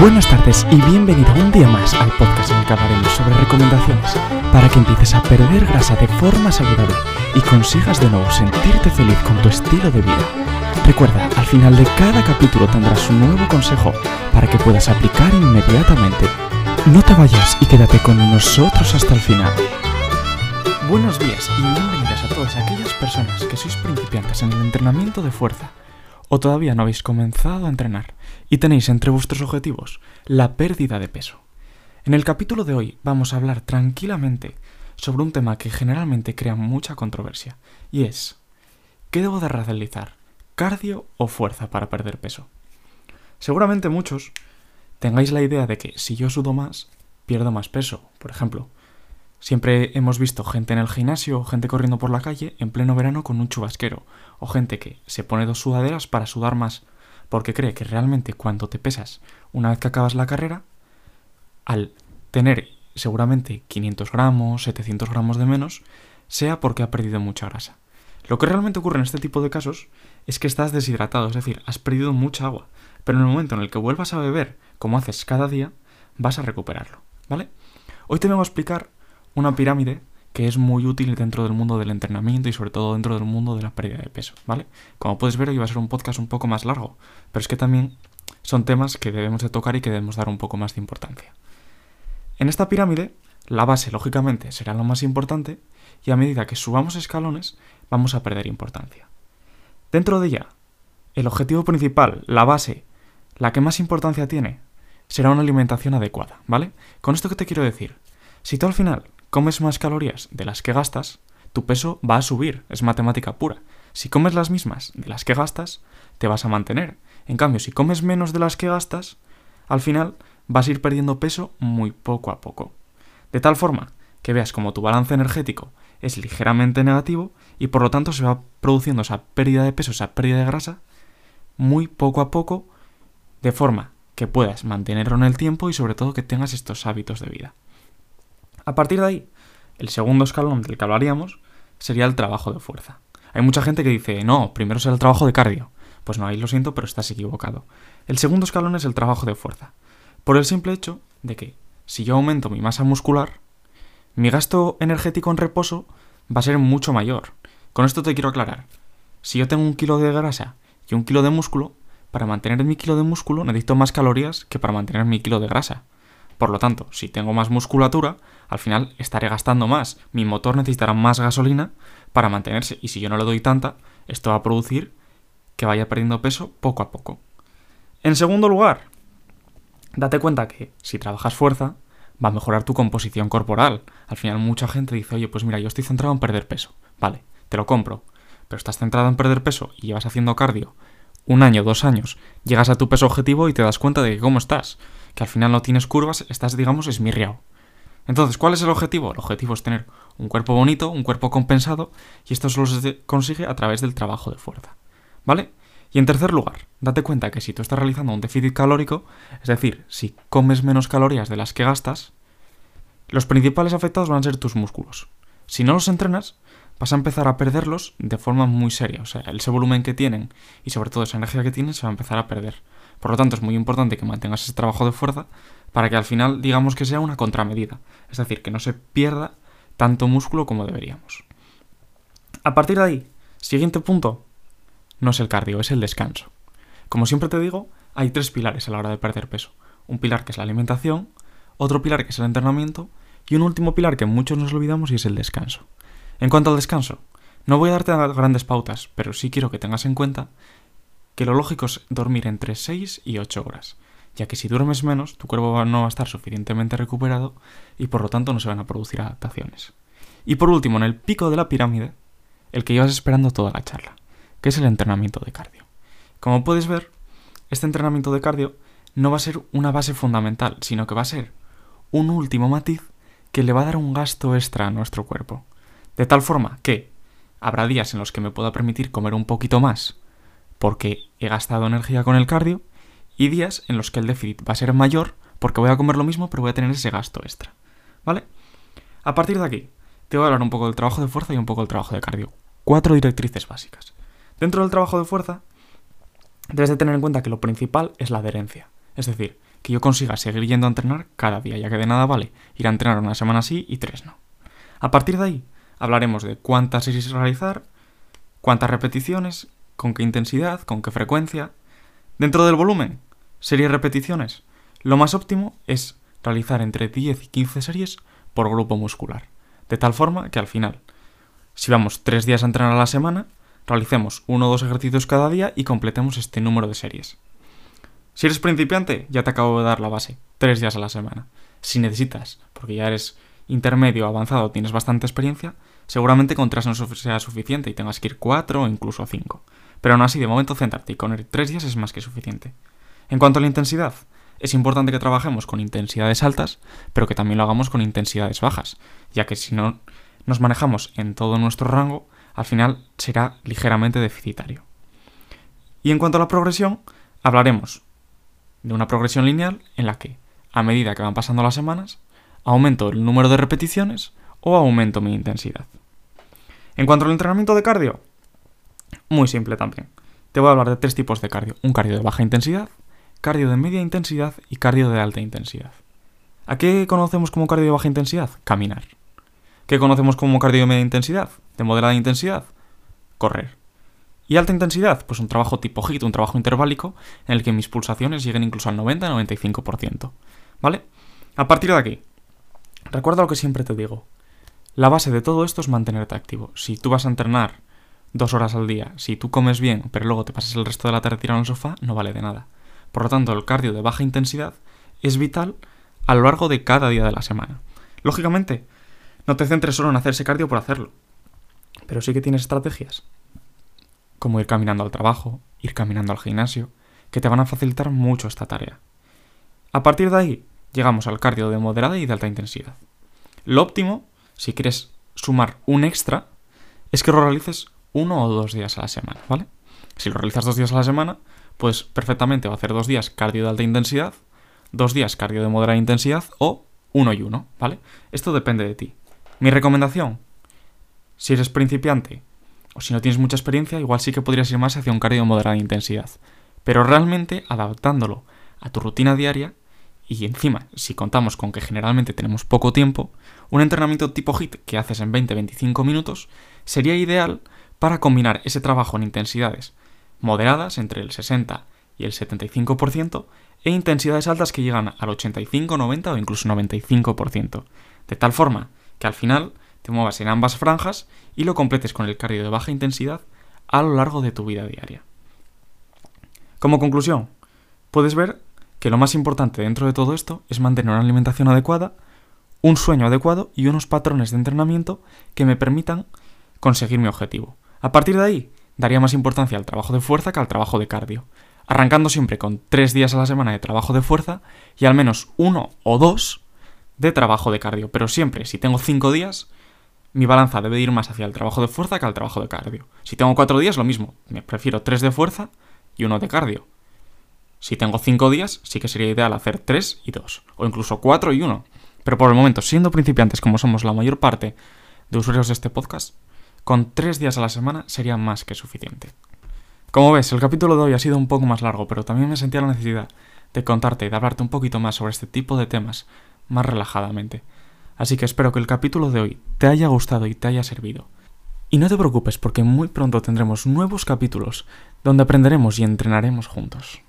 Buenas tardes y bienvenido un día más al podcast en el que hablaremos sobre recomendaciones para que empieces a perder grasa de forma saludable y consigas de nuevo sentirte feliz con tu estilo de vida. Recuerda, al final de cada capítulo tendrás un nuevo consejo para que puedas aplicar inmediatamente. No te vayas y quédate con nosotros hasta el final. Buenos días y bienvenidas a todas aquellas personas que sois principiantes en el entrenamiento de fuerza o todavía no habéis comenzado a entrenar y tenéis entre vuestros objetivos la pérdida de peso. En el capítulo de hoy vamos a hablar tranquilamente sobre un tema que generalmente crea mucha controversia, y es ¿qué debo de realizar? ¿Cardio o fuerza para perder peso? Seguramente muchos tengáis la idea de que si yo sudo más, pierdo más peso. Por ejemplo, Siempre hemos visto gente en el gimnasio o gente corriendo por la calle en pleno verano con un chubasquero, o gente que se pone dos sudaderas para sudar más, porque cree que realmente cuando te pesas una vez que acabas la carrera, al tener seguramente 500 gramos, 700 gramos de menos, sea porque ha perdido mucha grasa. Lo que realmente ocurre en este tipo de casos es que estás deshidratado, es decir, has perdido mucha agua, pero en el momento en el que vuelvas a beber, como haces cada día, vas a recuperarlo, ¿vale? Hoy te vengo a explicar una pirámide que es muy útil dentro del mundo del entrenamiento y sobre todo dentro del mundo de la pérdida de peso, ¿vale? Como puedes ver, hoy va a ser un podcast un poco más largo, pero es que también son temas que debemos de tocar y que debemos dar un poco más de importancia. En esta pirámide, la base, lógicamente, será lo más importante y a medida que subamos escalones, vamos a perder importancia. Dentro de ella, el objetivo principal, la base, la que más importancia tiene, será una alimentación adecuada, ¿vale? Con esto que te quiero decir, si tú al final comes más calorías de las que gastas, tu peso va a subir, es matemática pura. Si comes las mismas de las que gastas, te vas a mantener. En cambio, si comes menos de las que gastas, al final vas a ir perdiendo peso muy poco a poco. De tal forma que veas como tu balance energético es ligeramente negativo y por lo tanto se va produciendo esa pérdida de peso, esa pérdida de grasa, muy poco a poco, de forma que puedas mantenerlo en el tiempo y sobre todo que tengas estos hábitos de vida. A partir de ahí, el segundo escalón del que hablaríamos sería el trabajo de fuerza. Hay mucha gente que dice, no, primero será el trabajo de cardio. Pues no, ahí lo siento, pero estás equivocado. El segundo escalón es el trabajo de fuerza. Por el simple hecho de que si yo aumento mi masa muscular, mi gasto energético en reposo va a ser mucho mayor. Con esto te quiero aclarar. Si yo tengo un kilo de grasa y un kilo de músculo, para mantener mi kilo de músculo necesito más calorías que para mantener mi kilo de grasa. Por lo tanto, si tengo más musculatura, al final estaré gastando más. Mi motor necesitará más gasolina para mantenerse. Y si yo no le doy tanta, esto va a producir que vaya perdiendo peso poco a poco. En segundo lugar, date cuenta que si trabajas fuerza, va a mejorar tu composición corporal. Al final mucha gente dice, oye, pues mira, yo estoy centrado en perder peso. Vale, te lo compro. Pero estás centrado en perder peso y llevas haciendo cardio un año, dos años, llegas a tu peso objetivo y te das cuenta de que cómo estás que al final no tienes curvas, estás, digamos, esmirriado. Entonces, ¿cuál es el objetivo? El objetivo es tener un cuerpo bonito, un cuerpo compensado, y esto solo se consigue a través del trabajo de fuerza. ¿Vale? Y en tercer lugar, date cuenta que si tú estás realizando un déficit calórico, es decir, si comes menos calorías de las que gastas, los principales afectados van a ser tus músculos. Si no los entrenas, vas a empezar a perderlos de forma muy seria. O sea, ese volumen que tienen y sobre todo esa energía que tienen se va a empezar a perder. Por lo tanto, es muy importante que mantengas ese trabajo de fuerza para que al final digamos que sea una contramedida. Es decir, que no se pierda tanto músculo como deberíamos. A partir de ahí, siguiente punto, no es el cardio, es el descanso. Como siempre te digo, hay tres pilares a la hora de perder peso. Un pilar que es la alimentación, otro pilar que es el entrenamiento y un último pilar que muchos nos olvidamos y es el descanso. En cuanto al descanso, no voy a darte grandes pautas, pero sí quiero que tengas en cuenta que lo lógico es dormir entre 6 y 8 horas, ya que si duermes menos, tu cuerpo no va a estar suficientemente recuperado y por lo tanto no se van a producir adaptaciones. Y por último, en el pico de la pirámide, el que llevas esperando toda la charla, que es el entrenamiento de cardio. Como puedes ver, este entrenamiento de cardio no va a ser una base fundamental, sino que va a ser un último matiz que le va a dar un gasto extra a nuestro cuerpo. De tal forma que habrá días en los que me pueda permitir comer un poquito más porque he gastado energía con el cardio y días en los que el déficit va a ser mayor porque voy a comer lo mismo pero voy a tener ese gasto extra. ¿Vale? A partir de aquí, te voy a hablar un poco del trabajo de fuerza y un poco del trabajo de cardio. Cuatro directrices básicas. Dentro del trabajo de fuerza, debes de tener en cuenta que lo principal es la adherencia. Es decir, que yo consiga seguir yendo a entrenar cada día, ya que de nada vale ir a entrenar una semana sí y tres no. A partir de ahí, hablaremos de cuántas series realizar, cuántas repeticiones, con qué intensidad, con qué frecuencia. Dentro del volumen, series repeticiones. Lo más óptimo es realizar entre 10 y 15 series por grupo muscular. De tal forma que al final, si vamos tres días a entrenar a la semana, realicemos uno o dos ejercicios cada día y completemos este número de series. Si eres principiante, ya te acabo de dar la base, tres días a la semana. Si necesitas, porque ya eres intermedio, avanzado, tienes bastante experiencia, seguramente con tres no sea suficiente y tengas que ir cuatro o incluso cinco. Pero aún así, de momento, centrarte y con el tres días es más que suficiente. En cuanto a la intensidad, es importante que trabajemos con intensidades altas, pero que también lo hagamos con intensidades bajas, ya que si no nos manejamos en todo nuestro rango, al final será ligeramente deficitario. Y en cuanto a la progresión, hablaremos de una progresión lineal en la que, a medida que van pasando las semanas, aumento el número de repeticiones o aumento mi intensidad. En cuanto al entrenamiento de cardio, muy simple también. Te voy a hablar de tres tipos de cardio. Un cardio de baja intensidad, cardio de media intensidad y cardio de alta intensidad. ¿A qué conocemos como cardio de baja intensidad? Caminar. ¿Qué conocemos como cardio de media intensidad? De moderada intensidad. Correr. ¿Y alta intensidad? Pues un trabajo tipo HIIT, un trabajo interválico, en el que mis pulsaciones lleguen incluso al 90-95%. ¿Vale? A partir de aquí, recuerda lo que siempre te digo. La base de todo esto es mantenerte activo. Si tú vas a entrenar dos horas al día, si tú comes bien, pero luego te pasas el resto de la tarde tirado en el sofá, no vale de nada. Por lo tanto, el cardio de baja intensidad es vital a lo largo de cada día de la semana. Lógicamente, no te centres solo en hacer ese cardio por hacerlo, pero sí que tienes estrategias, como ir caminando al trabajo, ir caminando al gimnasio, que te van a facilitar mucho esta tarea. A partir de ahí, llegamos al cardio de moderada y de alta intensidad. Lo óptimo, si quieres sumar un extra, es que lo realices uno o dos días a la semana, ¿vale? Si lo realizas dos días a la semana, pues perfectamente va a hacer dos días cardio de alta intensidad, dos días cardio de moderada intensidad o uno y uno, ¿vale? Esto depende de ti. Mi recomendación, si eres principiante o si no tienes mucha experiencia, igual sí que podrías ir más hacia un cardio de moderada intensidad, pero realmente adaptándolo a tu rutina diaria y encima, si contamos con que generalmente tenemos poco tiempo, un entrenamiento tipo HIT que haces en 20-25 minutos sería ideal para combinar ese trabajo en intensidades moderadas entre el 60 y el 75%, e intensidades altas que llegan al 85, 90 o incluso 95%, de tal forma que al final te muevas en ambas franjas y lo completes con el cardio de baja intensidad a lo largo de tu vida diaria. Como conclusión, puedes ver que lo más importante dentro de todo esto es mantener una alimentación adecuada, un sueño adecuado y unos patrones de entrenamiento que me permitan conseguir mi objetivo. A partir de ahí, daría más importancia al trabajo de fuerza que al trabajo de cardio, arrancando siempre con tres días a la semana de trabajo de fuerza y al menos uno o dos de trabajo de cardio. Pero siempre, si tengo cinco días, mi balanza debe ir más hacia el trabajo de fuerza que al trabajo de cardio. Si tengo cuatro días, lo mismo. Me prefiero tres de fuerza y uno de cardio. Si tengo cinco días, sí que sería ideal hacer tres y dos. O incluso cuatro y uno. Pero por el momento, siendo principiantes como somos la mayor parte de usuarios de este podcast, con tres días a la semana sería más que suficiente. Como ves, el capítulo de hoy ha sido un poco más largo, pero también me sentía la necesidad de contarte y de hablarte un poquito más sobre este tipo de temas más relajadamente. Así que espero que el capítulo de hoy te haya gustado y te haya servido. Y no te preocupes porque muy pronto tendremos nuevos capítulos donde aprenderemos y entrenaremos juntos.